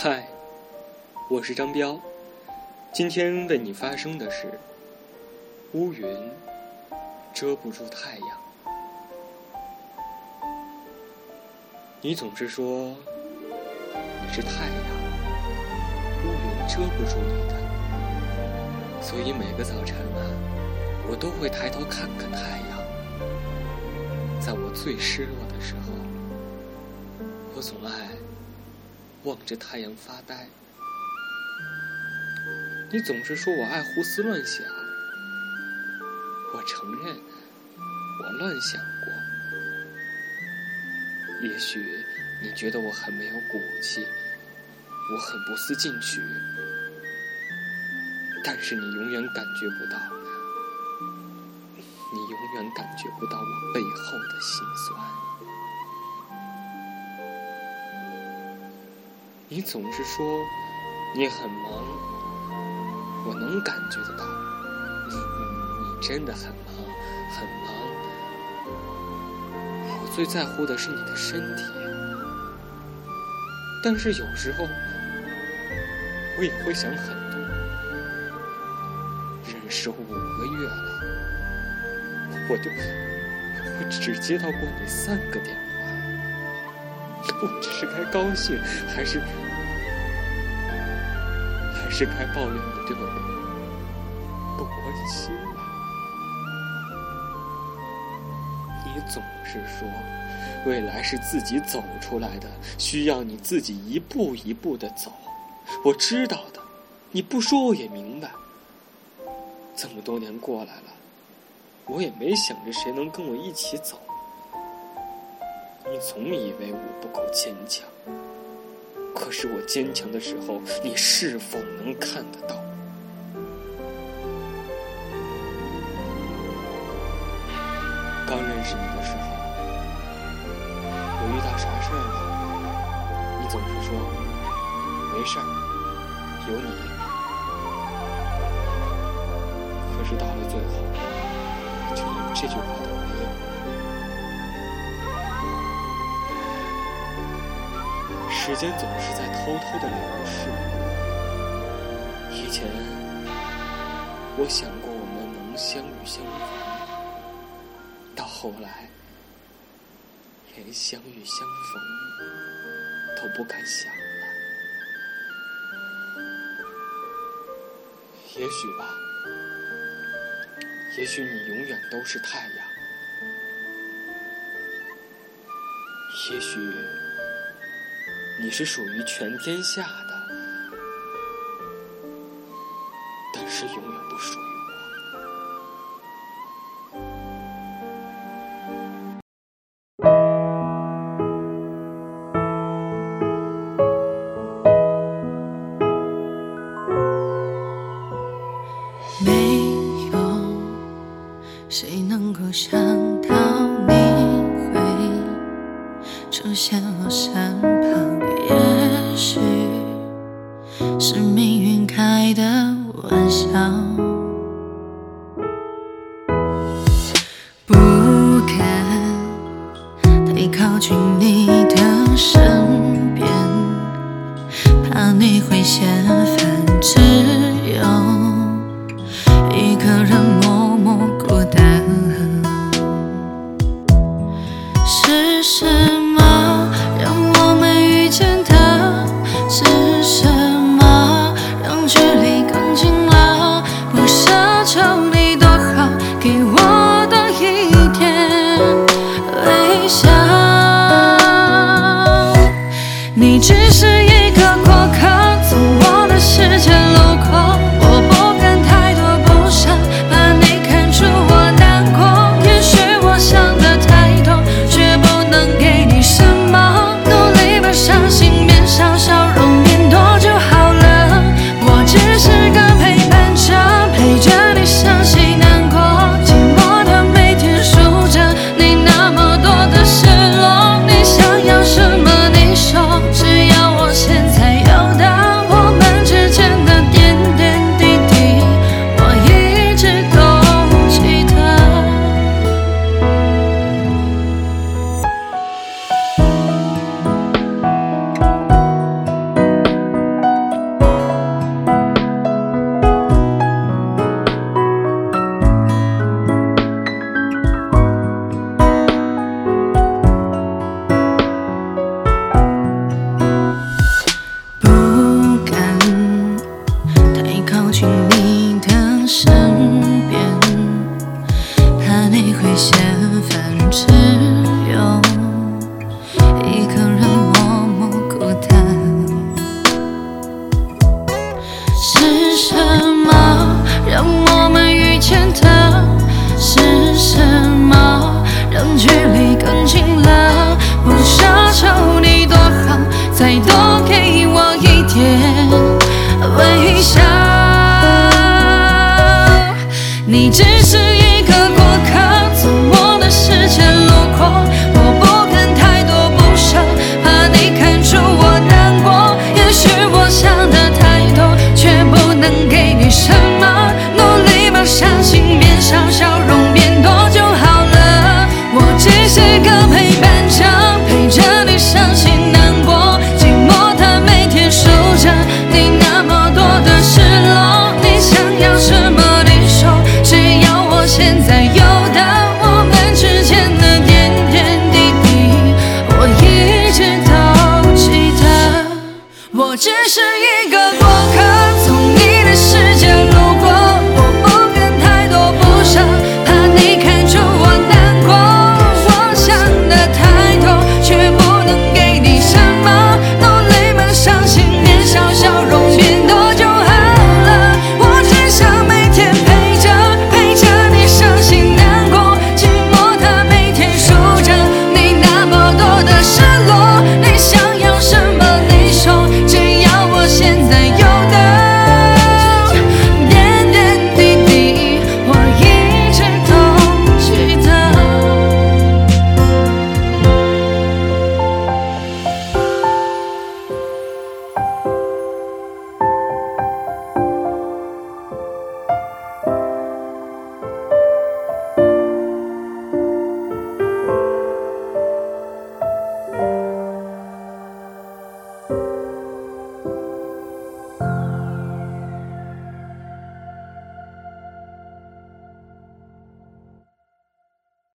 嗨，我是张彪，今天为你发生的是乌云遮不住太阳。你总是说你是太阳，乌云遮不住你的，所以每个早晨啊，我都会抬头看看太阳。在我最失落的时候，我总爱望着太阳发呆。你总是说我爱胡思乱想，我承认我乱想过。也许你觉得我很没有骨气，我很不思进取，但是你永远感觉不到，你永远感觉不到我背后的心酸。你总是说你很忙，我能感觉得到，你真的很忙，很忙。我最在乎的是你的身体，但是有时候我也会想很多。认识五个月了，我就我只接到过你三个电话，我这是该高兴还是还是该抱怨你对我不关心？你总是说，未来是自己走出来的，需要你自己一步一步的走。我知道的，你不说我也明白。这么多年过来了，我也没想着谁能跟我一起走。你总以为我不够坚强，可是我坚强的时候，你是否能看得到？刚认识你的时候，我遇到啥事儿了，你总是说没事儿，有你。可是到了最后，就连这句话都时间总是在偷偷的流逝。以前，我想过我们能相遇相逢。到后来，连相遇相逢都不敢想了。也许吧，也许你永远都是太阳，也许你是属于全天下的，但是永远不属于。没有谁能够想到你会出现我身近你的身边，怕你会嫌烦，再多给我一点微笑。你知只是一个过客，从你的世界路过。我不敢太多不舍，怕你看出我难过。我想的太多，却不能给你什么。努力把伤心面笑笑容变多就好了。我只想每天陪着陪着你伤心难过，寂寞它每天数着你那么多的伤。